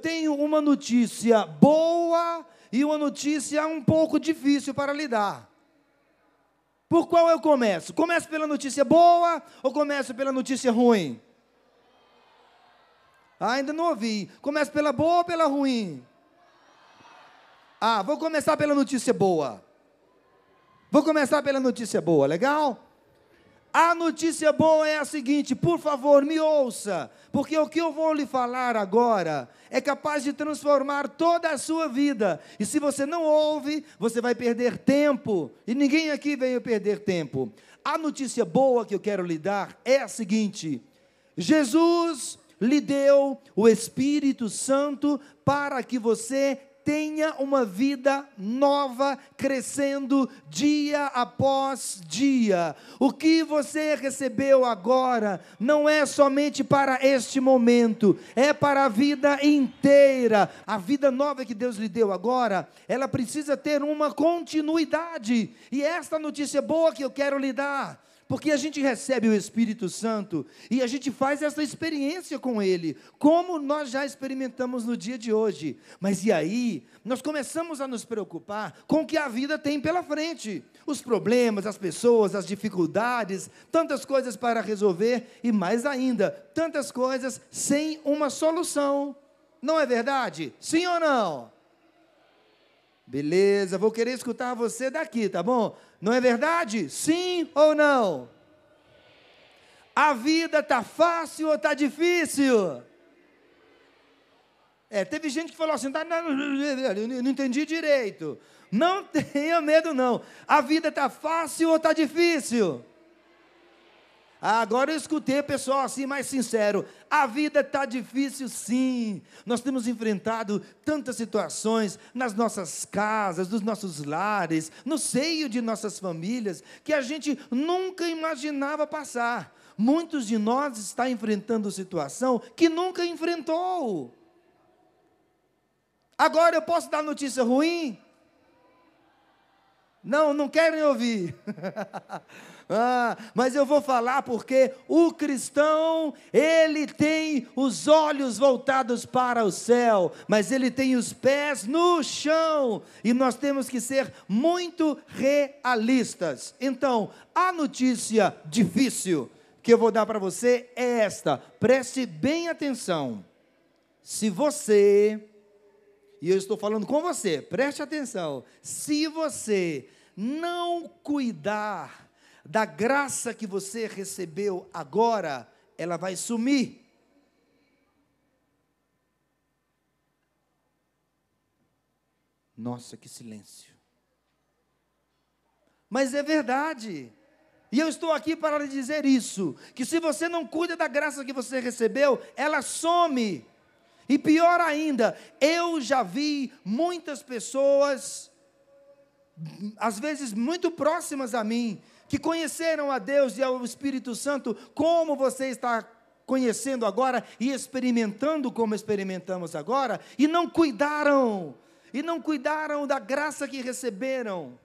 tenho uma notícia boa e uma notícia um pouco difícil para lidar. Por qual eu começo? Começo pela notícia boa ou começo pela notícia ruim? Ah, ainda não ouvi. Começo pela boa ou pela ruim? Ah, vou começar pela notícia boa. Vou começar pela notícia boa, legal? A notícia boa é a seguinte, por favor, me ouça, porque o que eu vou lhe falar agora é capaz de transformar toda a sua vida. E se você não ouve, você vai perder tempo. E ninguém aqui veio perder tempo. A notícia boa que eu quero lhe dar é a seguinte: Jesus lhe deu o Espírito Santo para que você tenha uma vida nova, crescendo dia após dia. O que você recebeu agora não é somente para este momento, é para a vida inteira. A vida nova que Deus lhe deu agora, ela precisa ter uma continuidade. E esta notícia boa que eu quero lhe dar porque a gente recebe o Espírito Santo e a gente faz essa experiência com Ele, como nós já experimentamos no dia de hoje. Mas e aí, nós começamos a nos preocupar com o que a vida tem pela frente: os problemas, as pessoas, as dificuldades, tantas coisas para resolver e mais ainda, tantas coisas sem uma solução. Não é verdade? Sim ou não? Beleza, vou querer escutar você daqui, tá bom? Não é verdade? Sim ou não? A vida tá fácil ou tá difícil? É, teve gente que falou assim, tá, não, não, entendi direito. Não tenha medo não. A vida tá fácil ou tá difícil? Agora eu escutei pessoal assim mais sincero. A vida está difícil, sim. Nós temos enfrentado tantas situações nas nossas casas, nos nossos lares, no seio de nossas famílias, que a gente nunca imaginava passar. Muitos de nós estão enfrentando situação que nunca enfrentou. Agora eu posso dar notícia ruim? Não, não querem ouvir. Ah, mas eu vou falar porque o cristão, ele tem os olhos voltados para o céu, mas ele tem os pés no chão, e nós temos que ser muito realistas. Então, a notícia difícil que eu vou dar para você é esta, preste bem atenção. Se você, e eu estou falando com você, preste atenção, se você não cuidar da graça que você recebeu agora, ela vai sumir. Nossa, que silêncio. Mas é verdade. E eu estou aqui para lhe dizer isso: que se você não cuida da graça que você recebeu, ela some. E pior ainda, eu já vi muitas pessoas, às vezes muito próximas a mim, que conheceram a Deus e ao Espírito Santo, como você está conhecendo agora e experimentando como experimentamos agora, e não cuidaram, e não cuidaram da graça que receberam,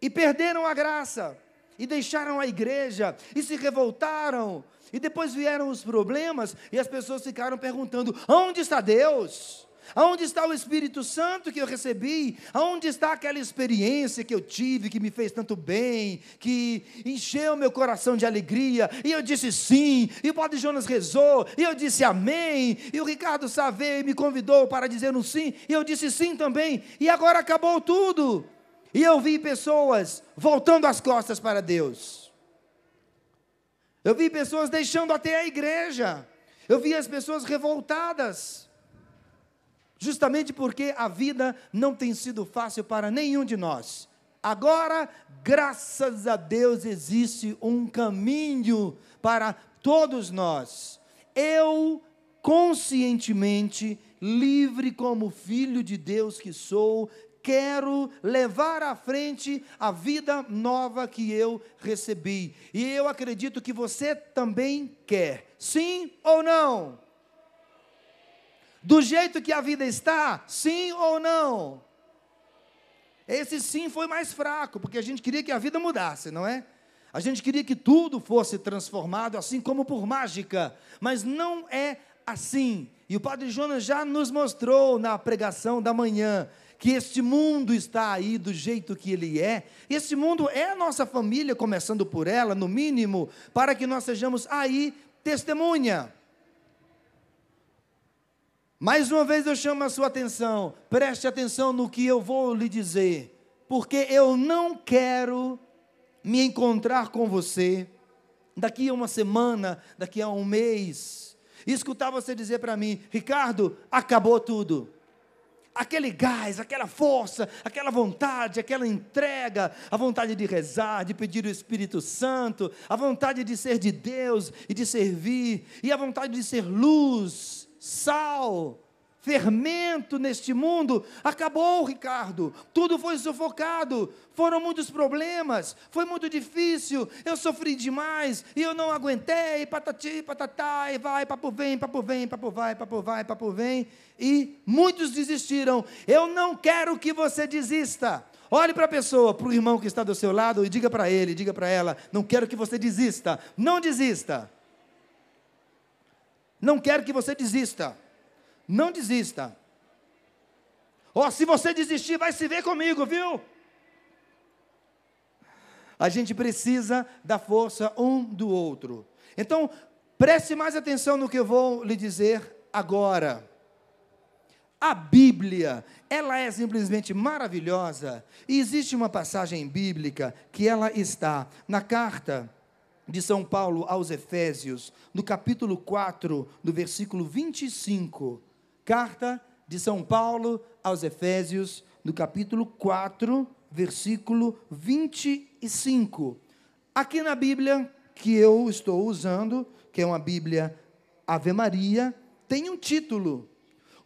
e perderam a graça, e deixaram a igreja, e se revoltaram, e depois vieram os problemas, e as pessoas ficaram perguntando: onde está Deus? Aonde está o Espírito Santo que eu recebi? Aonde está aquela experiência que eu tive, que me fez tanto bem, que encheu meu coração de alegria? E eu disse sim, e o Padre Jonas rezou, e eu disse amém, e o Ricardo Save me convidou para dizer um sim, e eu disse sim também, e agora acabou tudo. E eu vi pessoas voltando as costas para Deus. Eu vi pessoas deixando até a igreja. Eu vi as pessoas revoltadas justamente porque a vida não tem sido fácil para nenhum de nós. Agora, graças a Deus, existe um caminho para todos nós. Eu, conscientemente, livre como filho de Deus que sou, quero levar à frente a vida nova que eu recebi. E eu acredito que você também quer. Sim ou não? Do jeito que a vida está, sim ou não? Esse sim foi mais fraco, porque a gente queria que a vida mudasse, não é? A gente queria que tudo fosse transformado assim como por mágica, mas não é assim. E o Padre Jonas já nos mostrou na pregação da manhã que este mundo está aí do jeito que ele é. Este mundo é a nossa família, começando por ela, no mínimo, para que nós sejamos aí testemunha. Mais uma vez eu chamo a sua atenção, preste atenção no que eu vou lhe dizer, porque eu não quero me encontrar com você daqui a uma semana, daqui a um mês, e escutar você dizer para mim: Ricardo, acabou tudo. Aquele gás, aquela força, aquela vontade, aquela entrega, a vontade de rezar, de pedir o Espírito Santo, a vontade de ser de Deus e de servir, e a vontade de ser luz, sal, fermento neste mundo, acabou, Ricardo. Tudo foi sufocado, foram muitos problemas, foi muito difícil, eu sofri demais e eu não aguentei, patati, patatá, e vai, papo vem, papo vem, papo vai, papo vai, papo vem, e muitos desistiram. Eu não quero que você desista. Olhe para a pessoa, para o irmão que está do seu lado e diga para ele, diga para ela: não quero que você desista, não desista. Não quero que você desista. Não desista. Ó, oh, se você desistir, vai se ver comigo, viu? A gente precisa da força um do outro. Então, preste mais atenção no que eu vou lhe dizer agora. A Bíblia, ela é simplesmente maravilhosa. E existe uma passagem bíblica que ela está na carta de São Paulo aos Efésios, no capítulo 4, no versículo 25. Carta de São Paulo aos Efésios, no capítulo 4, versículo 25. Aqui na Bíblia que eu estou usando, que é uma Bíblia Ave Maria, tem um título.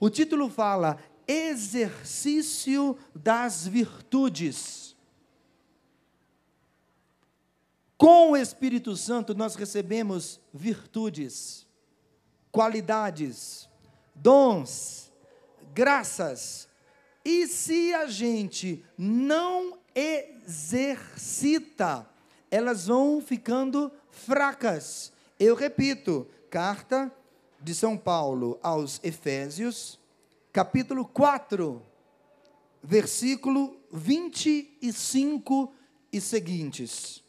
O título fala Exercício das Virtudes. Com o Espírito Santo nós recebemos virtudes, qualidades, dons, graças. E se a gente não exercita, elas vão ficando fracas. Eu repito, carta de São Paulo aos Efésios, capítulo 4, versículo 25 e seguintes.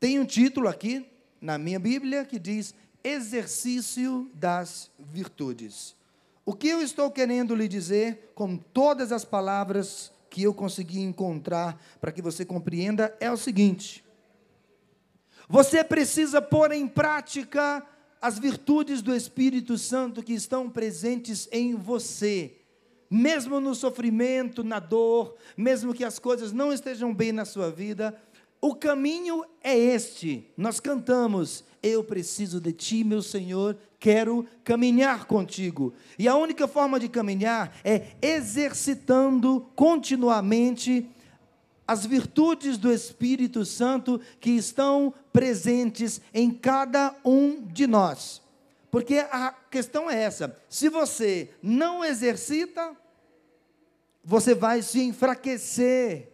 Tem um título aqui na minha Bíblia que diz exercício das virtudes. O que eu estou querendo lhe dizer, com todas as palavras que eu consegui encontrar para que você compreenda, é o seguinte: você precisa pôr em prática as virtudes do Espírito Santo que estão presentes em você. Mesmo no sofrimento, na dor, mesmo que as coisas não estejam bem na sua vida, o caminho é este. Nós cantamos: Eu preciso de ti, meu Senhor, quero caminhar contigo. E a única forma de caminhar é exercitando continuamente as virtudes do Espírito Santo que estão presentes em cada um de nós. Porque a questão é essa: se você não exercita, você vai se enfraquecer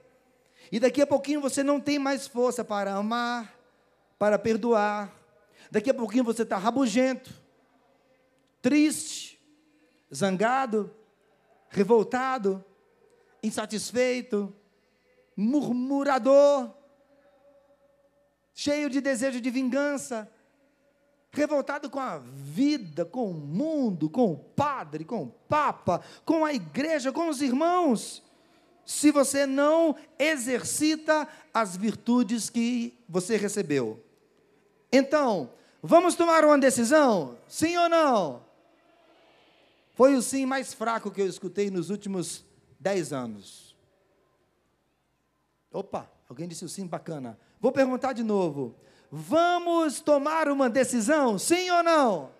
e daqui a pouquinho você não tem mais força para amar, para perdoar. Daqui a pouquinho você está rabugento, triste, zangado, revoltado, insatisfeito, murmurador, cheio de desejo de vingança, revoltado com a vida, com o mundo, com o padre, com o papa, com a igreja, com os irmãos se você não exercita as virtudes que você recebeu. Então, vamos tomar uma decisão? Sim ou não? Foi o sim mais fraco que eu escutei nos últimos dez anos. Opa, alguém disse o sim bacana. Vou perguntar de novo. Vamos tomar uma decisão? Sim ou não?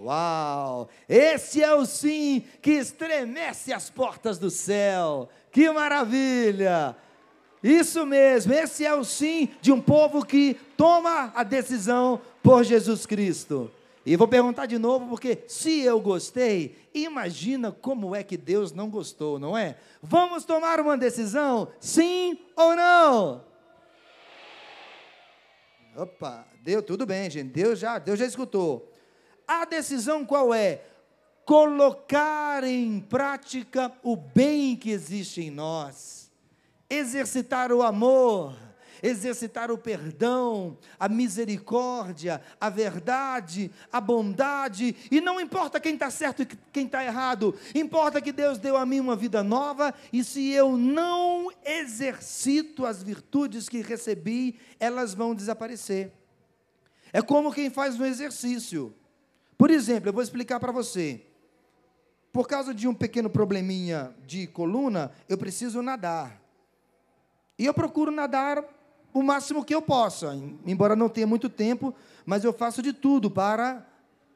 Uau! Esse é o sim que estremece as portas do céu. Que maravilha! Isso mesmo, esse é o sim de um povo que toma a decisão por Jesus Cristo. E vou perguntar de novo, porque se eu gostei, imagina como é que Deus não gostou, não é? Vamos tomar uma decisão, sim ou não? Opa, deu tudo bem, gente. Deus já, Deus já escutou. A decisão qual é? Colocar em prática o bem que existe em nós, exercitar o amor, exercitar o perdão, a misericórdia, a verdade, a bondade, e não importa quem está certo e quem está errado, importa que Deus deu a mim uma vida nova, e se eu não exercito as virtudes que recebi, elas vão desaparecer. É como quem faz um exercício. Por exemplo, eu vou explicar para você. Por causa de um pequeno probleminha de coluna, eu preciso nadar. E eu procuro nadar o máximo que eu possa, embora não tenha muito tempo, mas eu faço de tudo para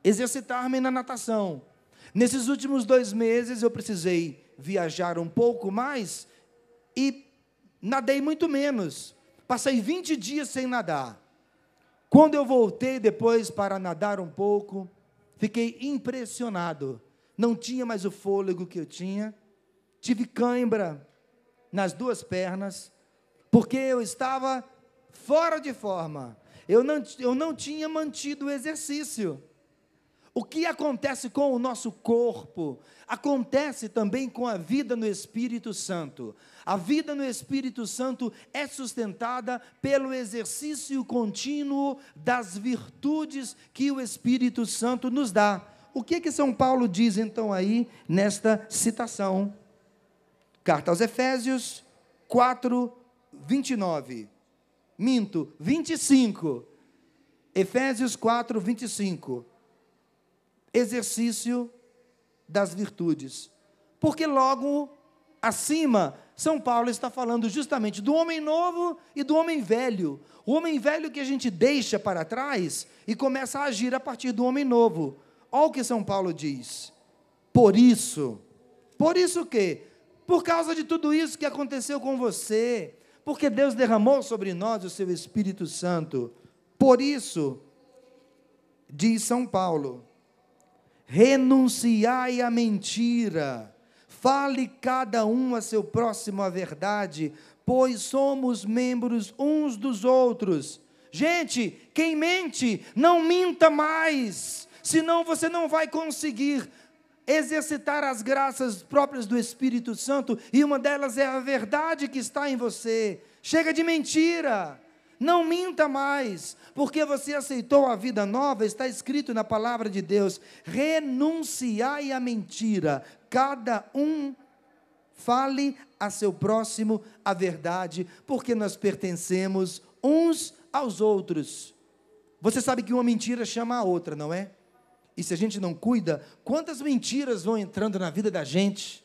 exercitar-me na natação. Nesses últimos dois meses eu precisei viajar um pouco mais e nadei muito menos. Passei 20 dias sem nadar. Quando eu voltei depois para nadar um pouco, fiquei impressionado. Não tinha mais o fôlego que eu tinha. Tive cãibra nas duas pernas porque eu estava fora de forma. Eu não, eu não tinha mantido o exercício. O que acontece com o nosso corpo, acontece também com a vida no Espírito Santo. A vida no Espírito Santo é sustentada pelo exercício contínuo das virtudes que o Espírito Santo nos dá. O que que São Paulo diz então aí nesta citação? Carta aos Efésios 4, 29. Minto, 25. Efésios 4, 25. Exercício das virtudes. Porque logo acima, São Paulo está falando justamente do homem novo e do homem velho. O homem velho que a gente deixa para trás e começa a agir a partir do homem novo. Olha o que São Paulo diz. Por isso, por isso o quê? Por causa de tudo isso que aconteceu com você, porque Deus derramou sobre nós o seu Espírito Santo. Por isso, diz São Paulo, renunciai à mentira, fale cada um a seu próximo a verdade, pois somos membros uns dos outros. Gente, quem mente, não minta mais, senão você não vai conseguir exercitar as graças próprias do Espírito Santo, e uma delas é a verdade que está em você. Chega de mentira. Não minta mais, porque você aceitou a vida nova, está escrito na palavra de Deus: renunciai à mentira, cada um fale a seu próximo a verdade, porque nós pertencemos uns aos outros. Você sabe que uma mentira chama a outra, não é? E se a gente não cuida, quantas mentiras vão entrando na vida da gente?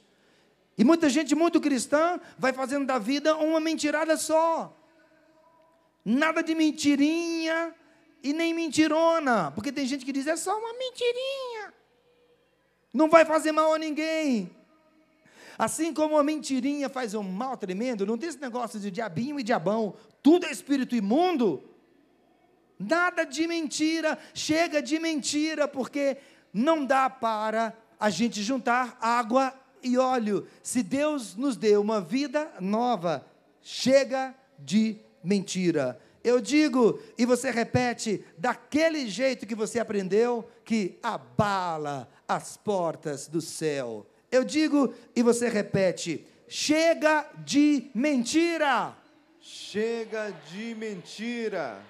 E muita gente muito cristã vai fazendo da vida uma mentirada só. Nada de mentirinha e nem mentirona, porque tem gente que diz é só uma mentirinha. Não vai fazer mal a ninguém. Assim como a mentirinha faz um mal tremendo, não tem esse negócio de diabinho e diabão, tudo é espírito imundo. Nada de mentira, chega de mentira, porque não dá para a gente juntar água e óleo. Se Deus nos deu uma vida nova, chega de mentira. Eu digo, e você repete, daquele jeito que você aprendeu, que abala as portas do céu. Eu digo, e você repete, chega de mentira. Chega de mentira.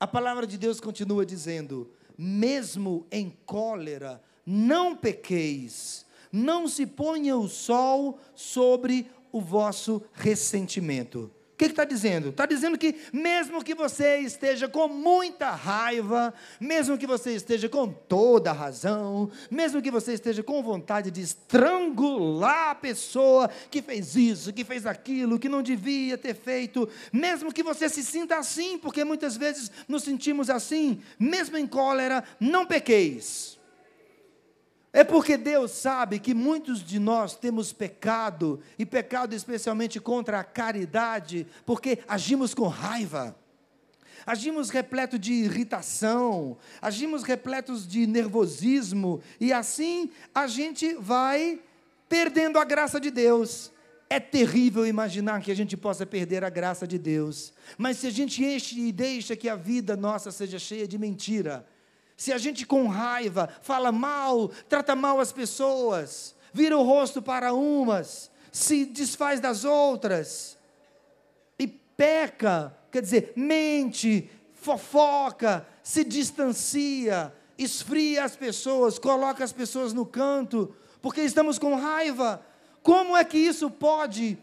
A palavra de Deus continua dizendo: mesmo em cólera, não pequeis, não se ponha o sol sobre o vosso ressentimento. O que está dizendo? Está dizendo que, mesmo que você esteja com muita raiva, mesmo que você esteja com toda a razão, mesmo que você esteja com vontade de estrangular a pessoa que fez isso, que fez aquilo, que não devia ter feito, mesmo que você se sinta assim, porque muitas vezes nos sentimos assim, mesmo em cólera, não pequeis. É porque Deus sabe que muitos de nós temos pecado, e pecado especialmente contra a caridade, porque agimos com raiva, agimos repleto de irritação, agimos repletos de nervosismo, e assim a gente vai perdendo a graça de Deus. É terrível imaginar que a gente possa perder a graça de Deus, mas se a gente enche e deixa que a vida nossa seja cheia de mentira, se a gente com raiva fala mal, trata mal as pessoas, vira o rosto para umas, se desfaz das outras e peca, quer dizer, mente, fofoca, se distancia, esfria as pessoas, coloca as pessoas no canto, porque estamos com raiva. Como é que isso pode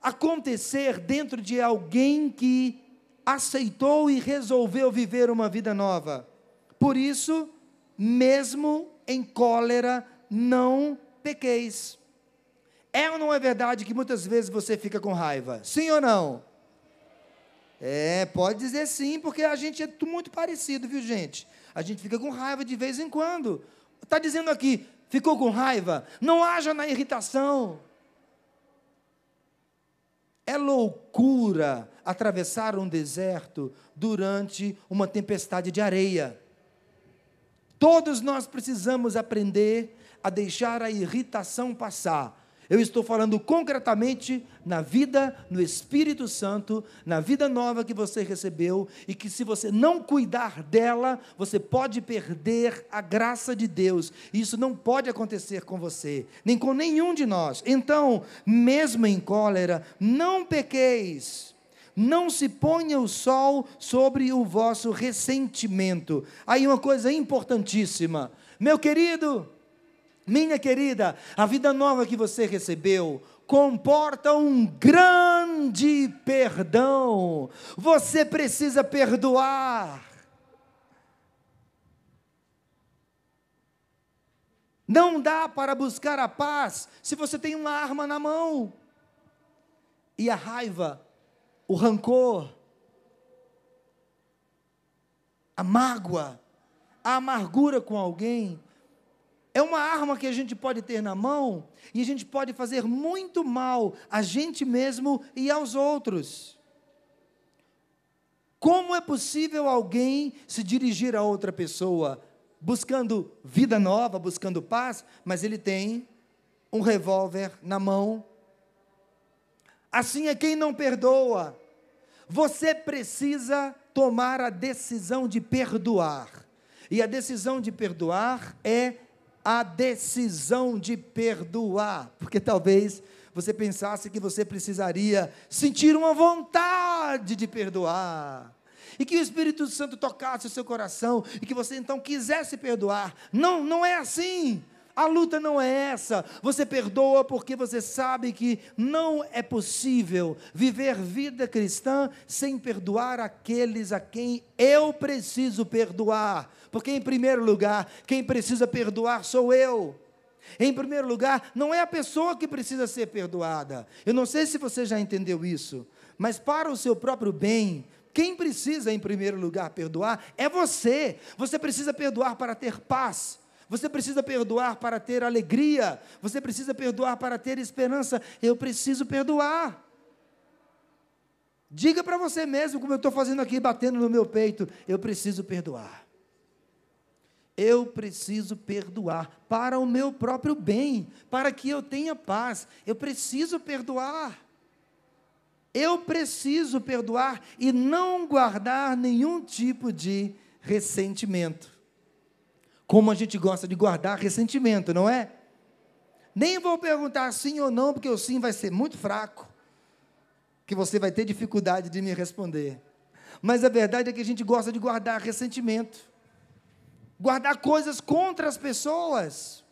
acontecer dentro de alguém que aceitou e resolveu viver uma vida nova? Por isso, mesmo em cólera, não pequeis. É ou não é verdade que muitas vezes você fica com raiva? Sim ou não? É, pode dizer sim, porque a gente é muito parecido, viu, gente? A gente fica com raiva de vez em quando. Está dizendo aqui, ficou com raiva? Não haja na irritação. É loucura atravessar um deserto durante uma tempestade de areia. Todos nós precisamos aprender a deixar a irritação passar eu estou falando concretamente na vida no Espírito Santo, na vida nova que você recebeu, e que se você não cuidar dela, você pode perder a graça de Deus. Isso não pode acontecer com você, nem com nenhum de nós. Então, mesmo em cólera, não pequeis. Não se ponha o sol sobre o vosso ressentimento. Aí uma coisa importantíssima. Meu querido, minha querida, a vida nova que você recebeu comporta um grande perdão. Você precisa perdoar. Não dá para buscar a paz se você tem uma arma na mão. E a raiva, o rancor, a mágoa, a amargura com alguém é uma arma que a gente pode ter na mão e a gente pode fazer muito mal a gente mesmo e aos outros. Como é possível alguém se dirigir a outra pessoa buscando vida nova, buscando paz, mas ele tem um revólver na mão? Assim é quem não perdoa. Você precisa tomar a decisão de perdoar. E a decisão de perdoar é a decisão de perdoar, porque talvez você pensasse que você precisaria sentir uma vontade de perdoar. E que o Espírito Santo tocasse o seu coração e que você então quisesse perdoar. Não, não é assim. A luta não é essa. Você perdoa porque você sabe que não é possível viver vida cristã sem perdoar aqueles a quem eu preciso perdoar. Porque, em primeiro lugar, quem precisa perdoar sou eu. Em primeiro lugar, não é a pessoa que precisa ser perdoada. Eu não sei se você já entendeu isso, mas para o seu próprio bem, quem precisa, em primeiro lugar, perdoar é você. Você precisa perdoar para ter paz. Você precisa perdoar para ter alegria. Você precisa perdoar para ter esperança. Eu preciso perdoar. Diga para você mesmo, como eu estou fazendo aqui, batendo no meu peito: eu preciso perdoar eu preciso perdoar para o meu próprio bem, para que eu tenha paz. Eu preciso perdoar. Eu preciso perdoar e não guardar nenhum tipo de ressentimento. Como a gente gosta de guardar ressentimento, não é? Nem vou perguntar sim ou não, porque o sim vai ser muito fraco, que você vai ter dificuldade de me responder. Mas a verdade é que a gente gosta de guardar ressentimento guardar coisas contra as pessoas.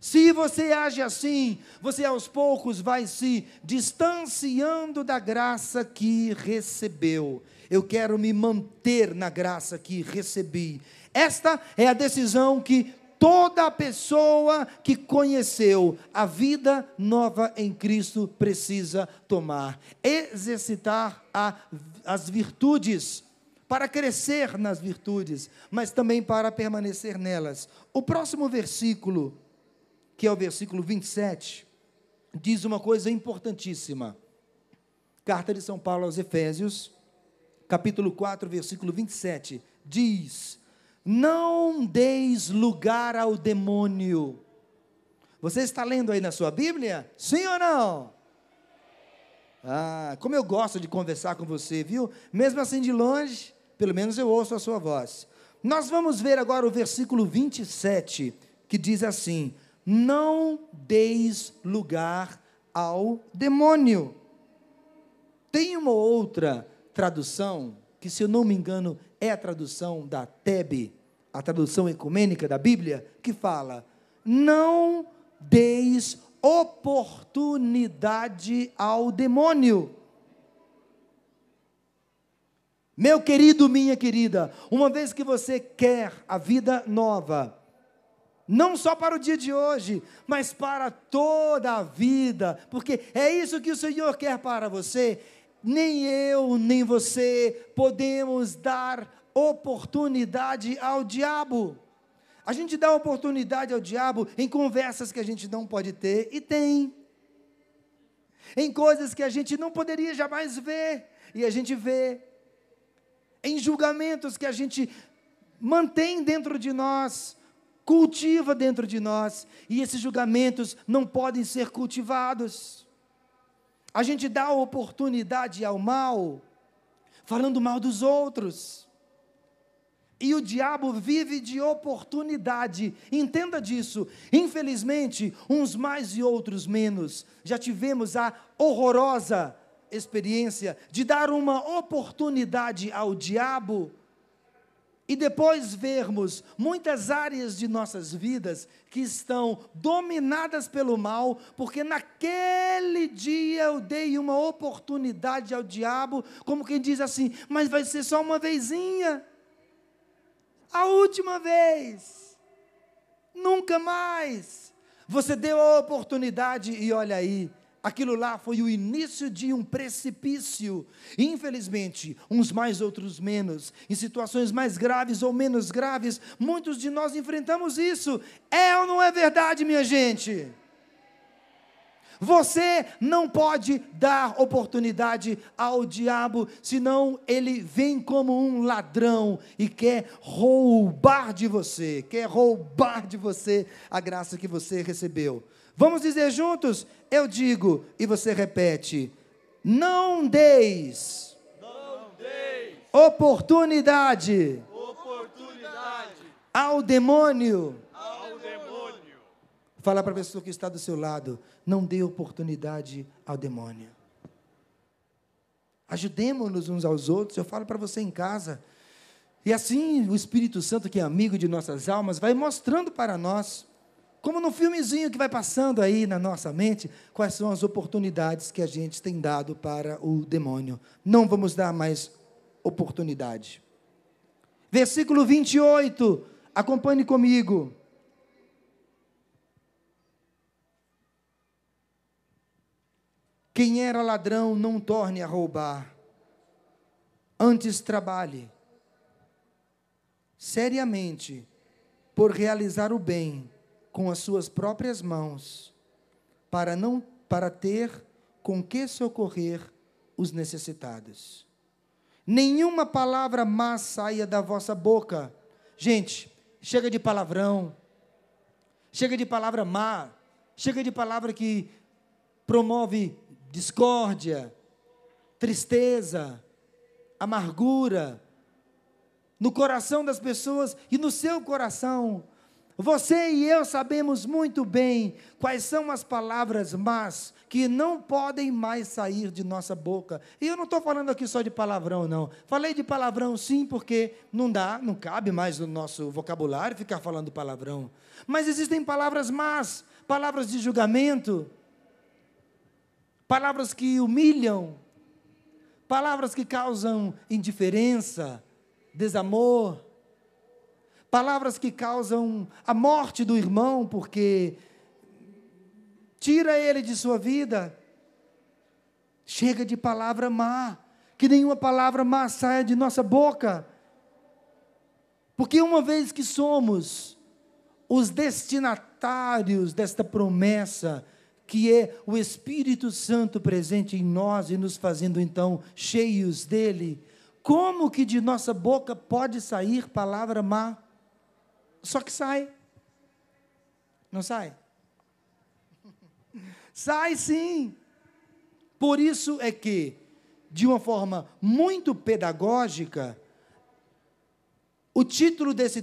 Se você age assim, você aos poucos vai se distanciando da graça que recebeu. Eu quero me manter na graça que recebi. Esta é a decisão que toda pessoa que conheceu a vida nova em Cristo precisa tomar. Exercitar a, as virtudes para crescer nas virtudes, mas também para permanecer nelas. O próximo versículo, que é o versículo 27, diz uma coisa importantíssima. Carta de São Paulo aos Efésios, capítulo 4, versículo 27, diz: Não deis lugar ao demônio, Você está lendo aí na sua Bíblia? Sim ou não? Ah, como eu gosto de conversar com você, viu? Mesmo assim de longe, pelo menos eu ouço a sua voz. Nós vamos ver agora o versículo 27, que diz assim: Não deis lugar ao demônio. Tem uma outra tradução, que se eu não me engano é a tradução da Tebe, a tradução ecumênica da Bíblia, que fala: Não deis oportunidade ao demônio. Meu querido, minha querida, uma vez que você quer a vida nova, não só para o dia de hoje, mas para toda a vida, porque é isso que o Senhor quer para você. Nem eu, nem você podemos dar oportunidade ao diabo. A gente dá oportunidade ao diabo em conversas que a gente não pode ter, e tem. Em coisas que a gente não poderia jamais ver, e a gente vê. Em julgamentos que a gente mantém dentro de nós, cultiva dentro de nós, e esses julgamentos não podem ser cultivados. A gente dá oportunidade ao mal, falando mal dos outros. E o diabo vive de oportunidade. Entenda disso. Infelizmente, uns mais e outros menos. Já tivemos a horrorosa experiência de dar uma oportunidade ao diabo e depois vermos muitas áreas de nossas vidas que estão dominadas pelo mal, porque naquele dia eu dei uma oportunidade ao diabo, como quem diz assim, mas vai ser só uma vezinha a última vez, nunca mais. Você deu a oportunidade e olha aí, aquilo lá foi o início de um precipício. Infelizmente, uns mais, outros menos, em situações mais graves ou menos graves, muitos de nós enfrentamos isso. É ou não é verdade, minha gente? Você não pode dar oportunidade ao diabo, senão ele vem como um ladrão e quer roubar de você, quer roubar de você a graça que você recebeu. Vamos dizer juntos? Eu digo e você repete: não deis, oportunidade, oportunidade ao demônio Fala para a pessoa que está do seu lado, não dê oportunidade ao demônio. Ajudemos-nos uns aos outros. Eu falo para você em casa. E assim o Espírito Santo, que é amigo de nossas almas, vai mostrando para nós, como no filmezinho que vai passando aí na nossa mente, quais são as oportunidades que a gente tem dado para o demônio. Não vamos dar mais oportunidade. Versículo 28, acompanhe comigo. Quem era ladrão, não torne a roubar. Antes trabalhe seriamente por realizar o bem com as suas próprias mãos, para não para ter com que socorrer os necessitados. Nenhuma palavra má saia da vossa boca. Gente, chega de palavrão. Chega de palavra má. Chega de palavra que promove discórdia, tristeza, amargura, no coração das pessoas e no seu coração. Você e eu sabemos muito bem quais são as palavras más que não podem mais sair de nossa boca. E eu não estou falando aqui só de palavrão, não. Falei de palavrão sim, porque não dá, não cabe mais no nosso vocabulário ficar falando palavrão. Mas existem palavras más, palavras de julgamento, palavras que humilham, palavras que causam indiferença, desamor, palavras que causam a morte do irmão, porque tira ele de sua vida. Chega de palavra má, que nenhuma palavra má saia de nossa boca. Porque uma vez que somos os destinatários desta promessa, que é o Espírito Santo presente em nós e nos fazendo então cheios dele, como que de nossa boca pode sair palavra má? Só que sai. Não sai? Sai sim. Por isso é que, de uma forma muito pedagógica, o título desse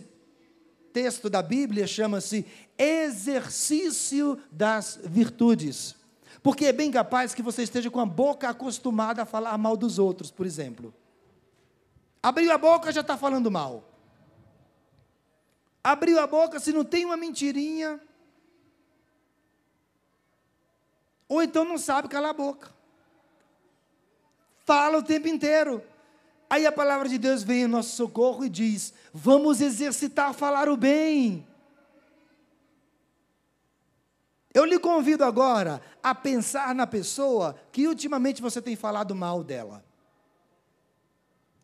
texto da Bíblia chama-se Exercício das Virtudes. Porque é bem capaz que você esteja com a boca acostumada a falar mal dos outros, por exemplo. Abriu a boca, já está falando mal. Abriu a boca, se não tem uma mentirinha. Ou então não sabe calar a boca. Fala o tempo inteiro. Aí a palavra de Deus vem em nosso socorro e diz: vamos exercitar falar o bem. Eu lhe convido agora a pensar na pessoa que ultimamente você tem falado mal dela.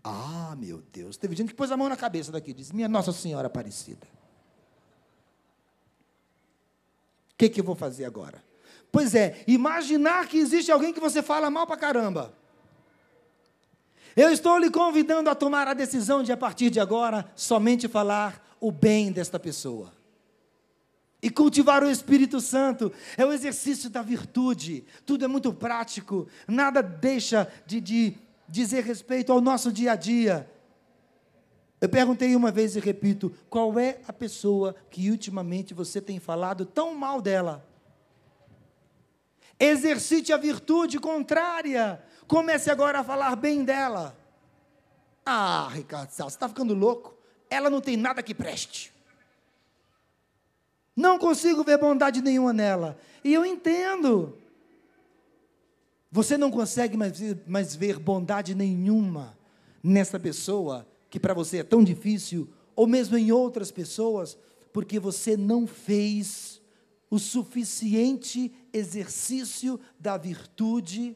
Ah, meu Deus, teve gente que pôs a mão na cabeça daqui, diz: Minha Nossa Senhora Aparecida. O que, que eu vou fazer agora? Pois é, imaginar que existe alguém que você fala mal pra caramba. Eu estou lhe convidando a tomar a decisão de, a partir de agora, somente falar o bem desta pessoa. E cultivar o Espírito Santo é o exercício da virtude. Tudo é muito prático, nada deixa de, de dizer respeito ao nosso dia a dia. Eu perguntei uma vez e repito: qual é a pessoa que ultimamente você tem falado tão mal dela? Exercite a virtude contrária. Comece agora a falar bem dela. Ah, Ricardo Sal, você está ficando louco? Ela não tem nada que preste. Não consigo ver bondade nenhuma nela. E eu entendo. Você não consegue mais, mais ver bondade nenhuma nessa pessoa que para você é tão difícil, ou mesmo em outras pessoas, porque você não fez o suficiente exercício da virtude,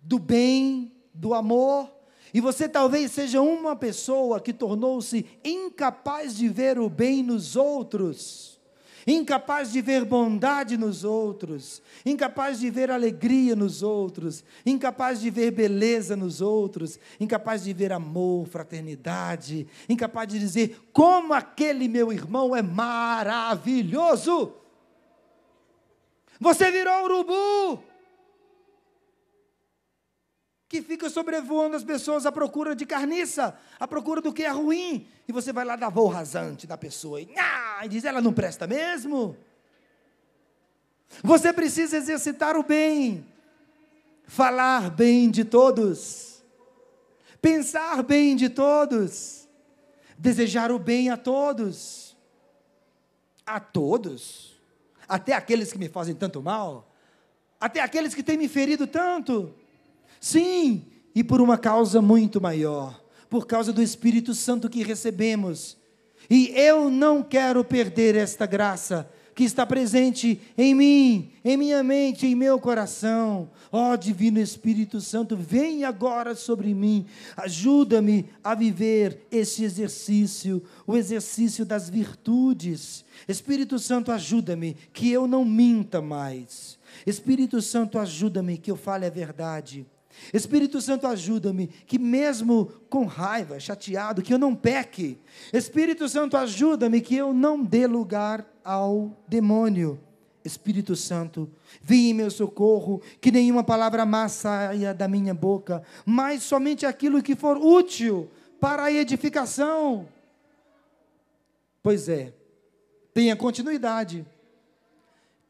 do bem, do amor. E você talvez seja uma pessoa que tornou-se incapaz de ver o bem nos outros incapaz de ver bondade nos outros, incapaz de ver alegria nos outros, incapaz de ver beleza nos outros, incapaz de ver amor, fraternidade, incapaz de dizer como aquele meu irmão é maravilhoso. Você virou urubu que fica sobrevoando as pessoas à procura de carniça, à procura do que é ruim, e você vai lá dar voo rasante da pessoa e, ah, e diz: ela não presta mesmo. Você precisa exercitar o bem, falar bem de todos, pensar bem de todos, desejar o bem a todos, a todos, até aqueles que me fazem tanto mal, até aqueles que têm me ferido tanto. Sim, e por uma causa muito maior, por causa do Espírito Santo que recebemos. E eu não quero perder esta graça que está presente em mim, em minha mente, em meu coração. Ó oh, Divino Espírito Santo, vem agora sobre mim, ajuda-me a viver esse exercício, o exercício das virtudes. Espírito Santo, ajuda-me que eu não minta mais. Espírito Santo, ajuda-me que eu fale a verdade. Espírito Santo, ajuda-me, que mesmo com raiva, chateado, que eu não peque. Espírito Santo, ajuda-me, que eu não dê lugar ao demônio. Espírito Santo, vem em meu socorro, que nenhuma palavra má saia da minha boca, mas somente aquilo que for útil para a edificação. Pois é, tenha continuidade.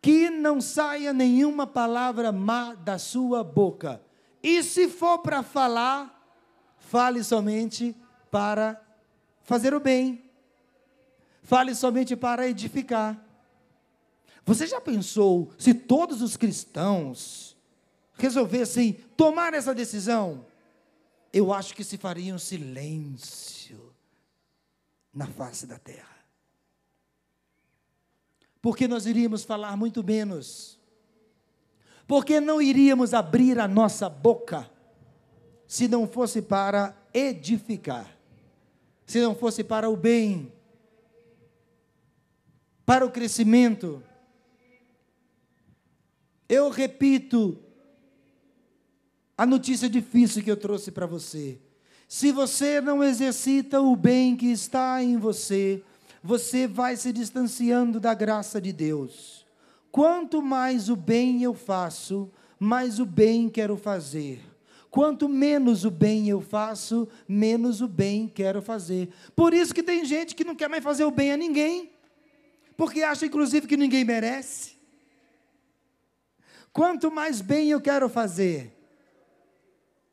Que não saia nenhuma palavra má da sua boca e se for para falar, fale somente para fazer o bem. Fale somente para edificar. Você já pensou se todos os cristãos resolvessem tomar essa decisão? Eu acho que se faria um silêncio na face da terra. Porque nós iríamos falar muito menos porque não iríamos abrir a nossa boca se não fosse para edificar, se não fosse para o bem, para o crescimento. Eu repito a notícia difícil que eu trouxe para você. Se você não exercita o bem que está em você, você vai se distanciando da graça de Deus. Quanto mais o bem eu faço, mais o bem quero fazer. Quanto menos o bem eu faço, menos o bem quero fazer. Por isso que tem gente que não quer mais fazer o bem a ninguém, porque acha inclusive que ninguém merece. Quanto mais bem eu quero fazer,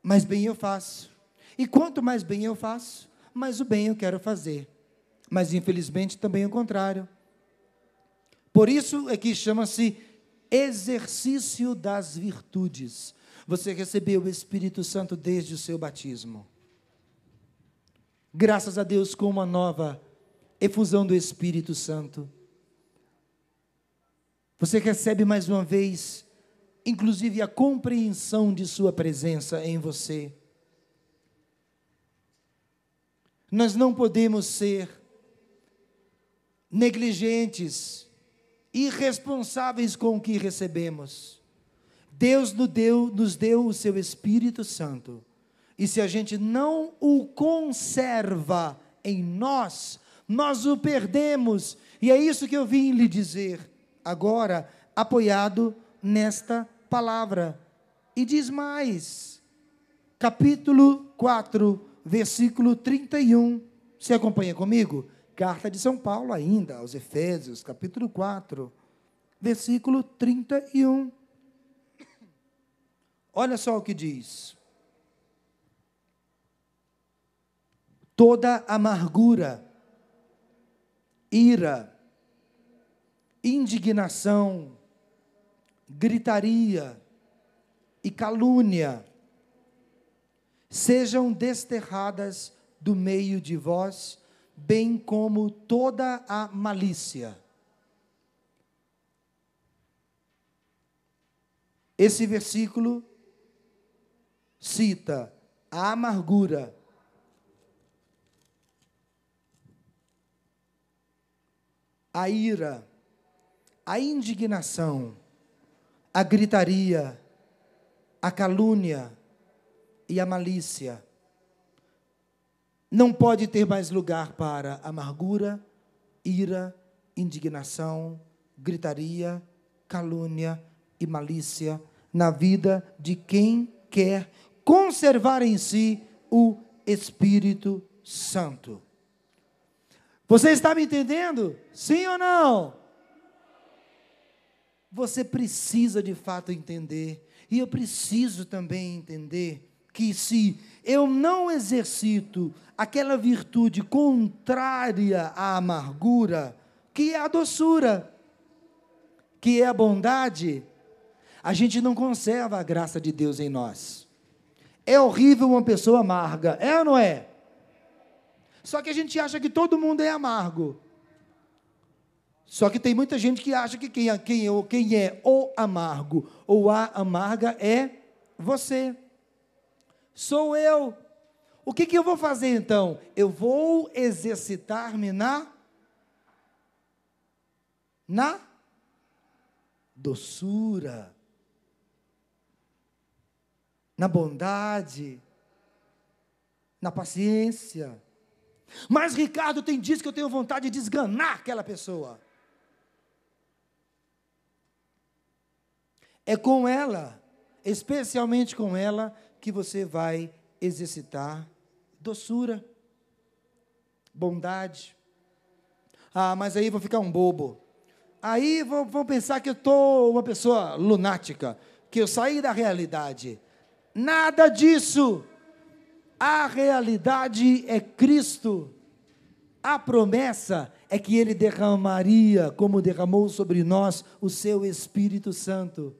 mais bem eu faço. E quanto mais bem eu faço, mais o bem eu quero fazer. Mas infelizmente também é o contrário. Por isso é que chama-se exercício das virtudes. Você recebeu o Espírito Santo desde o seu batismo. Graças a Deus, com uma nova efusão do Espírito Santo. Você recebe mais uma vez, inclusive, a compreensão de Sua presença em você. Nós não podemos ser negligentes, irresponsáveis com o que recebemos. Deus nos deu, nos deu o seu Espírito Santo. E se a gente não o conserva em nós, nós o perdemos. E é isso que eu vim lhe dizer agora, apoiado nesta palavra. E diz mais, capítulo 4, versículo 31. Você acompanha comigo? Carta de São Paulo, ainda, aos Efésios, capítulo 4, versículo 31. Olha só o que diz. Toda amargura, ira, indignação, gritaria e calúnia sejam desterradas do meio de vós, bem como toda a malícia. Esse versículo cita a amargura, a ira, a indignação, a gritaria, a calúnia e a malícia. Não pode ter mais lugar para amargura, ira, indignação, gritaria, calúnia e malícia na vida de quem quer conservar em si o Espírito Santo. Você está me entendendo? Sim ou não? Você precisa de fato entender, e eu preciso também entender que se eu não exercito aquela virtude contrária à amargura, que é a doçura, que é a bondade, a gente não conserva a graça de Deus em nós. É horrível uma pessoa amarga, é ou não é? Só que a gente acha que todo mundo é amargo. Só que tem muita gente que acha que quem, é, é, quem é o amargo ou a amarga é você. Sou eu. O que, que eu vou fazer então? Eu vou exercitar-me na na doçura na bondade, na paciência. Mas Ricardo tem dito que eu tenho vontade de esganar aquela pessoa. É com ela, especialmente com ela, que você vai exercitar doçura, bondade. Ah, mas aí vou ficar um bobo. Aí vão, vão pensar que eu estou uma pessoa lunática, que eu saí da realidade. Nada disso. A realidade é Cristo. A promessa é que ele derramaria, como derramou sobre nós, o seu Espírito Santo.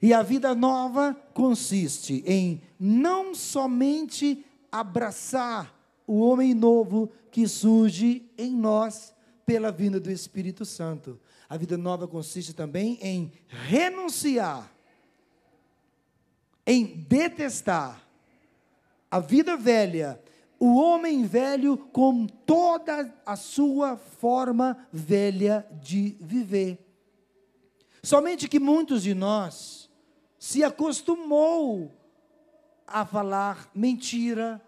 E a vida nova consiste em não somente abraçar o homem novo que surge em nós pela vinda do Espírito Santo. A vida nova consiste também em renunciar em detestar a vida velha, o homem velho com toda a sua forma velha de viver. Somente que muitos de nós se acostumou a falar mentira,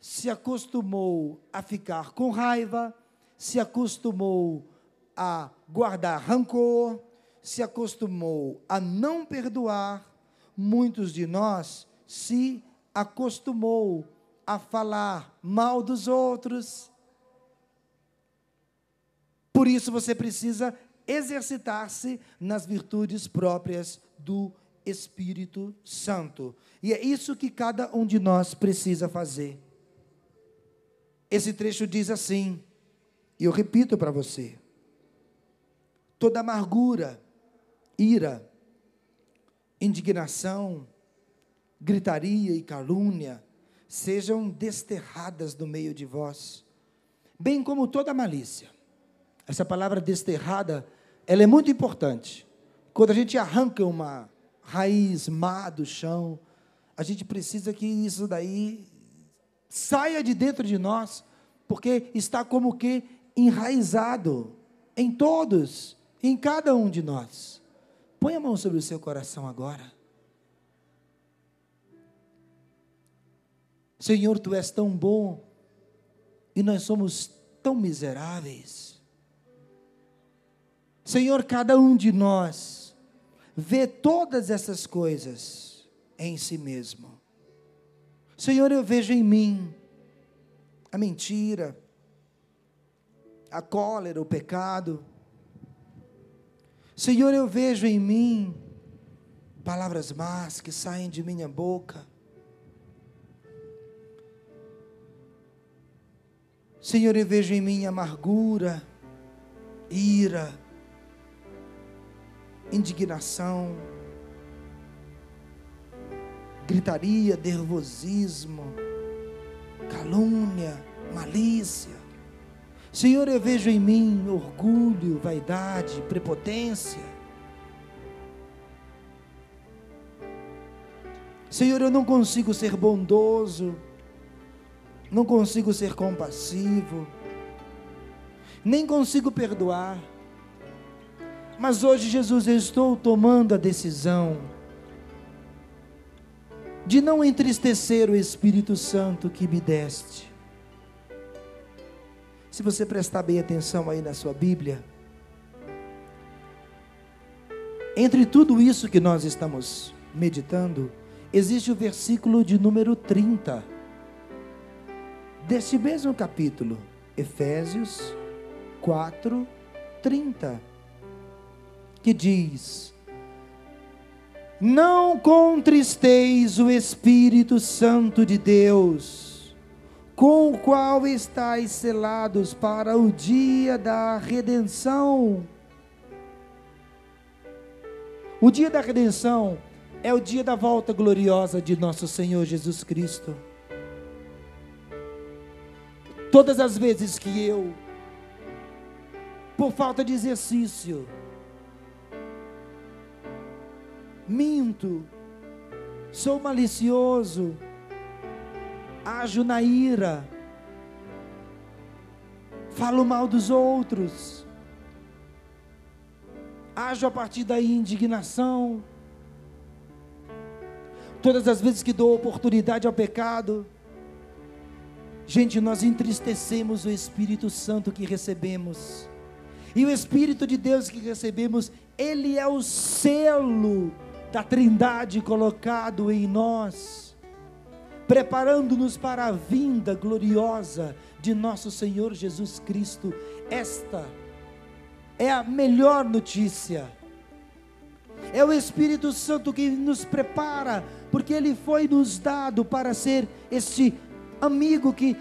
se acostumou a ficar com raiva, se acostumou a guardar rancor, se acostumou a não perdoar, muitos de nós se acostumou a falar mal dos outros. Por isso você precisa exercitar-se nas virtudes próprias do Espírito Santo. E é isso que cada um de nós precisa fazer. Esse trecho diz assim, e eu repito para você: toda amargura, ira, indignação, gritaria e calúnia sejam desterradas do meio de vós, bem como toda malícia. Essa palavra desterrada, ela é muito importante. Quando a gente arranca uma raiz má do chão, a gente precisa que isso daí saia de dentro de nós, porque está como que enraizado em todos, em cada um de nós. Põe a mão sobre o seu coração agora. Senhor, tu és tão bom e nós somos tão miseráveis. Senhor, cada um de nós vê todas essas coisas em si mesmo. Senhor, eu vejo em mim a mentira, a cólera, o pecado. Senhor, eu vejo em mim palavras más que saem de minha boca. Senhor, eu vejo em mim amargura, ira, indignação, gritaria, nervosismo, calúnia, malícia. Senhor, eu vejo em mim orgulho, vaidade, prepotência. Senhor, eu não consigo ser bondoso, não consigo ser compassivo, nem consigo perdoar. Mas hoje, Jesus, eu estou tomando a decisão de não entristecer o Espírito Santo que me deste. Se você prestar bem atenção aí na sua Bíblia, entre tudo isso que nós estamos meditando, existe o versículo de número 30 deste mesmo capítulo, Efésios 4, 30, que diz: Não contristeis o Espírito Santo de Deus, com o qual estáis selados para o dia da redenção. O dia da redenção é o dia da volta gloriosa de nosso Senhor Jesus Cristo. Todas as vezes que eu, por falta de exercício, minto, sou malicioso, ajo na ira, falo mal dos outros, ajo a partir da indignação. Todas as vezes que dou oportunidade ao pecado, Gente, nós entristecemos o Espírito Santo que recebemos. E o Espírito de Deus que recebemos, ele é o selo da Trindade colocado em nós, preparando-nos para a vinda gloriosa de nosso Senhor Jesus Cristo. Esta é a melhor notícia. É o Espírito Santo que nos prepara, porque ele foi nos dado para ser este amigo que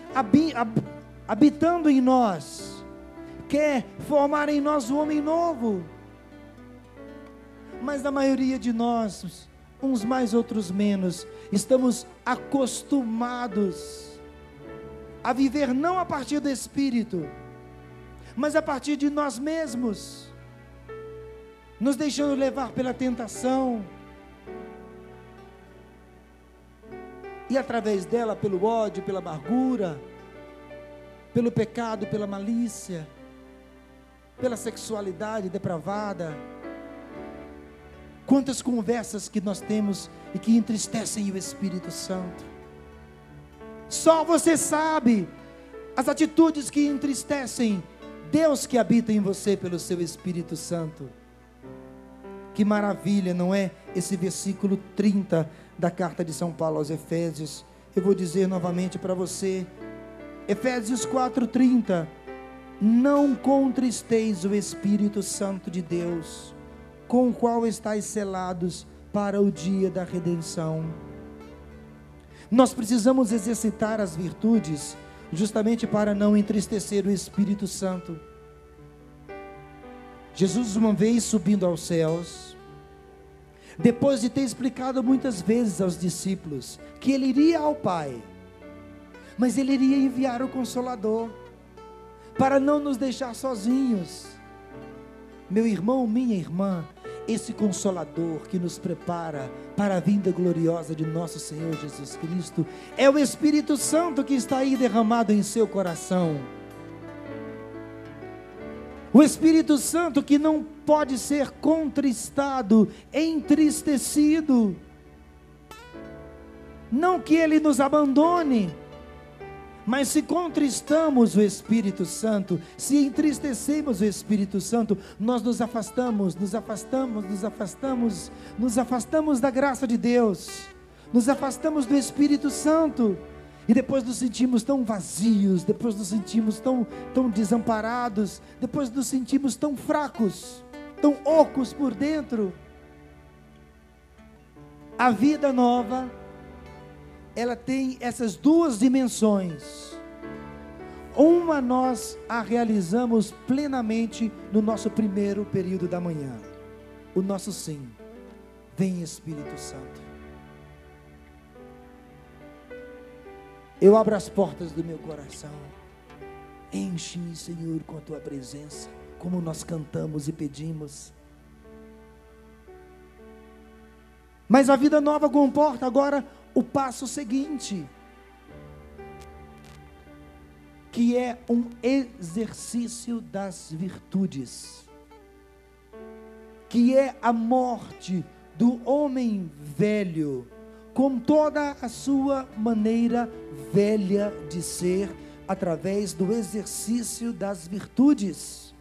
habitando em nós, quer formar em nós um homem novo. Mas a maioria de nós, uns mais, outros menos, estamos acostumados a viver não a partir do Espírito, mas a partir de nós mesmos, nos deixando levar pela tentação, e através dela pelo ódio, pela amargura, pelo pecado, pela malícia, pela sexualidade depravada. Quantas conversas que nós temos e que entristecem o Espírito Santo. Só você sabe as atitudes que entristecem Deus que habita em você pelo seu Espírito Santo. Que maravilha, não é? Esse versículo 30 da carta de São Paulo aos Efésios. Eu vou dizer novamente para você. Efésios 4:30. Não contristeis o Espírito Santo de Deus, com o qual estáis selados para o dia da redenção. Nós precisamos exercitar as virtudes justamente para não entristecer o Espírito Santo. Jesus, uma vez subindo aos céus, depois de ter explicado muitas vezes aos discípulos que ele iria ao Pai, mas ele iria enviar o Consolador para não nos deixar sozinhos. Meu irmão, minha irmã, esse consolador que nos prepara para a vinda gloriosa de nosso Senhor Jesus Cristo é o Espírito Santo que está aí derramado em seu coração. O Espírito Santo que não pode ser contristado, entristecido. Não que ele nos abandone, mas se contristamos o Espírito Santo, se entristecemos o Espírito Santo, nós nos afastamos, nos afastamos, nos afastamos, nos afastamos da graça de Deus, nos afastamos do Espírito Santo. E depois nos sentimos tão vazios, depois nos sentimos tão, tão desamparados, depois nos sentimos tão fracos, tão ocos por dentro. A vida nova ela tem essas duas dimensões. Uma nós a realizamos plenamente no nosso primeiro período da manhã. O nosso sim. Vem Espírito Santo. Eu abro as portas do meu coração. Enche-me, Senhor, com a tua presença, como nós cantamos e pedimos. Mas a vida nova comporta agora o passo seguinte, que é um exercício das virtudes, que é a morte do homem velho, com toda a sua maneira velha de ser, através do exercício das virtudes.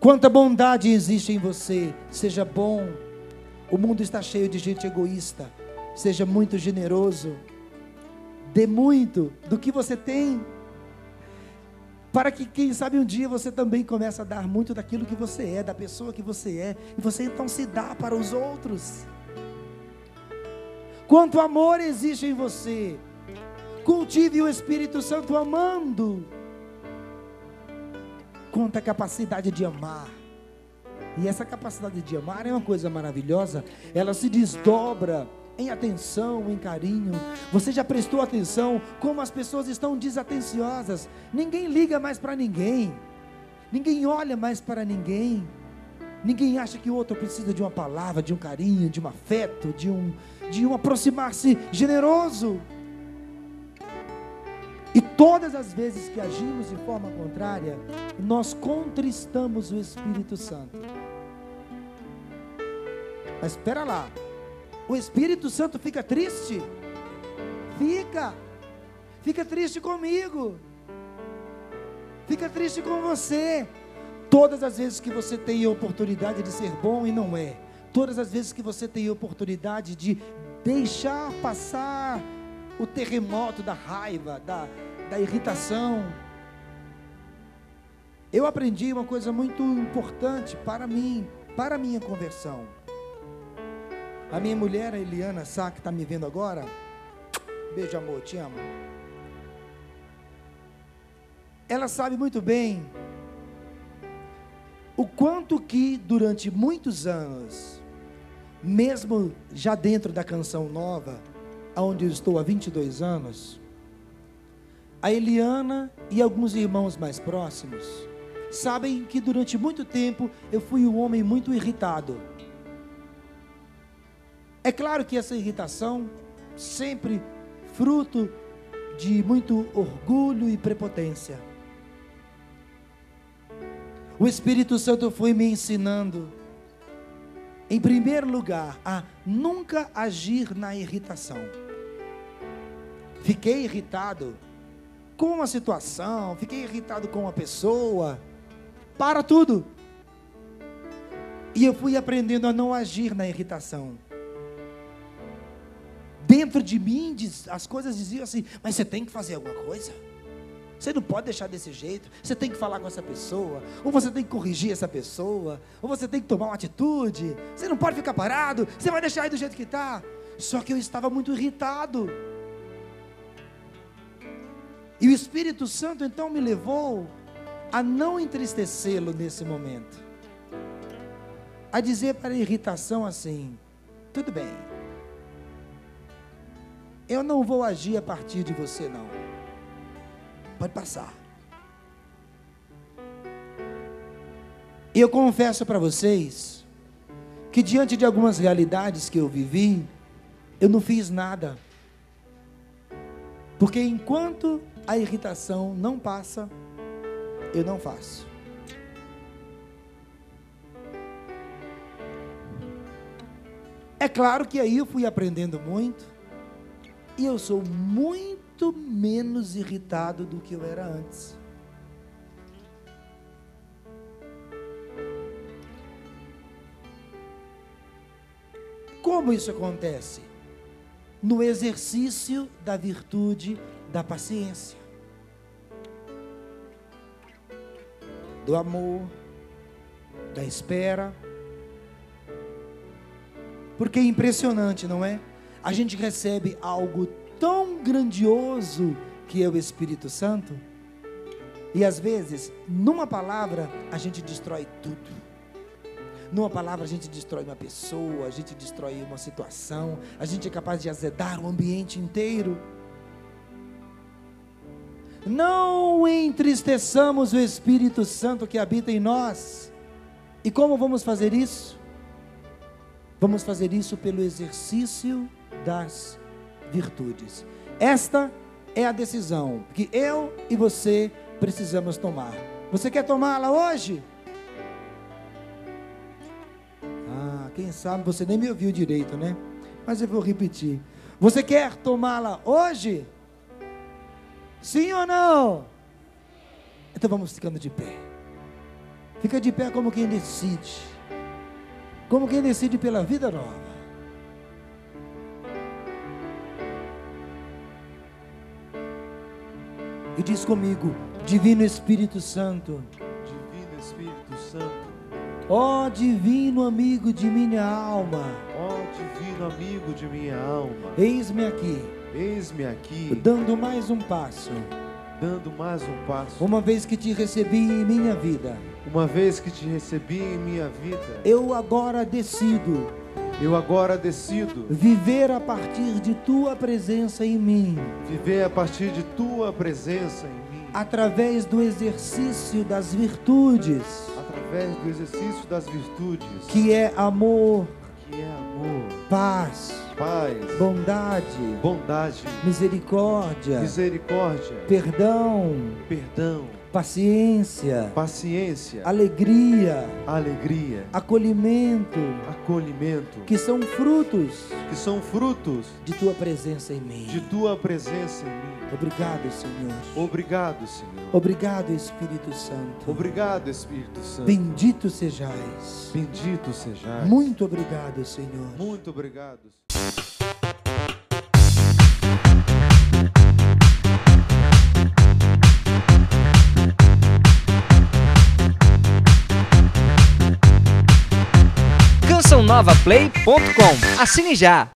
Quanta bondade existe em você, seja bom. O mundo está cheio de gente egoísta, Seja muito generoso. Dê muito do que você tem. Para que, quem sabe, um dia você também comece a dar muito daquilo que você é, da pessoa que você é. E você então se dá para os outros. Quanto amor existe em você. Cultive o Espírito Santo amando. Quanta capacidade de amar. E essa capacidade de amar é uma coisa maravilhosa. Ela se desdobra em atenção, em carinho. Você já prestou atenção como as pessoas estão desatenciosas? Ninguém liga mais para ninguém. Ninguém olha mais para ninguém. Ninguém acha que o outro precisa de uma palavra, de um carinho, de um afeto, de um de um aproximar-se generoso. E todas as vezes que agimos de forma contrária, nós contristamos o Espírito Santo. Mas espera lá, o Espírito Santo fica triste? Fica. Fica triste comigo. Fica triste com você. Todas as vezes que você tem a oportunidade de ser bom e não é. Todas as vezes que você tem a oportunidade de deixar passar o terremoto da raiva, da, da irritação. Eu aprendi uma coisa muito importante para mim, para a minha conversão. A minha mulher, a Eliana Sá, que está me vendo agora. Beijo, amor, te amo. Ela sabe muito bem o quanto que durante muitos anos, mesmo já dentro da canção nova, onde eu estou há 22 anos, a Eliana e alguns irmãos mais próximos sabem que durante muito tempo eu fui um homem muito irritado é claro que essa irritação, sempre fruto de muito orgulho e prepotência. O Espírito Santo foi me ensinando, em primeiro lugar, a nunca agir na irritação. Fiquei irritado com uma situação, fiquei irritado com uma pessoa, para tudo. E eu fui aprendendo a não agir na irritação. Dentro de mim, as coisas diziam assim: mas você tem que fazer alguma coisa. Você não pode deixar desse jeito. Você tem que falar com essa pessoa. Ou você tem que corrigir essa pessoa. Ou você tem que tomar uma atitude. Você não pode ficar parado. Você vai deixar aí do jeito que está. Só que eu estava muito irritado. E o Espírito Santo então me levou a não entristecê-lo nesse momento. A dizer para a irritação assim: tudo bem. Eu não vou agir a partir de você, não. Pode passar. E eu confesso para vocês que diante de algumas realidades que eu vivi, eu não fiz nada. Porque enquanto a irritação não passa, eu não faço. É claro que aí eu fui aprendendo muito, e eu sou muito menos irritado do que eu era antes. Como isso acontece? No exercício da virtude da paciência, do amor, da espera. Porque é impressionante, não é? A gente recebe algo tão grandioso que é o Espírito Santo, e às vezes, numa palavra, a gente destrói tudo. Numa palavra, a gente destrói uma pessoa, a gente destrói uma situação, a gente é capaz de azedar o ambiente inteiro. Não entristeçamos o Espírito Santo que habita em nós. E como vamos fazer isso? Vamos fazer isso pelo exercício das virtudes. Esta é a decisão que eu e você precisamos tomar. Você quer tomá-la hoje? Ah, quem sabe você nem me ouviu direito, né? Mas eu vou repetir. Você quer tomá-la hoje? Sim ou não? Então vamos ficando de pé. Fica de pé como quem decide. Como quem decide pela vida nova. E diz comigo, Divino Espírito Santo. Divino Espírito Santo. Ó oh, divino amigo de minha alma. Ó oh, divino amigo de minha alma. Eis-me aqui. Eis-me aqui. Dando mais um passo. Dando mais um passo. Uma vez que te recebi em minha vida. Uma vez que te recebi em minha vida. Eu agora decido eu agora decido viver a partir de tua presença em mim. Viver a partir de tua presença em mim. Através do exercício das virtudes. Através do exercício das virtudes. Que é amor. Que é amor. Paz. Paz. Bondade. Bondade. Misericórdia. Misericórdia. Perdão. Perdão paciência, paciência, alegria, alegria, acolhimento, acolhimento, que são frutos, que são frutos de tua presença em mim. De tua presença em mim. Obrigado, Senhor. Obrigado, Senhor. Obrigado, Espírito Santo. Obrigado, Espírito Santo. Bendito sejais. Bendito sejais. Muito obrigado, Senhor. Muito obrigado. cançãonovaplay.com. Assine já!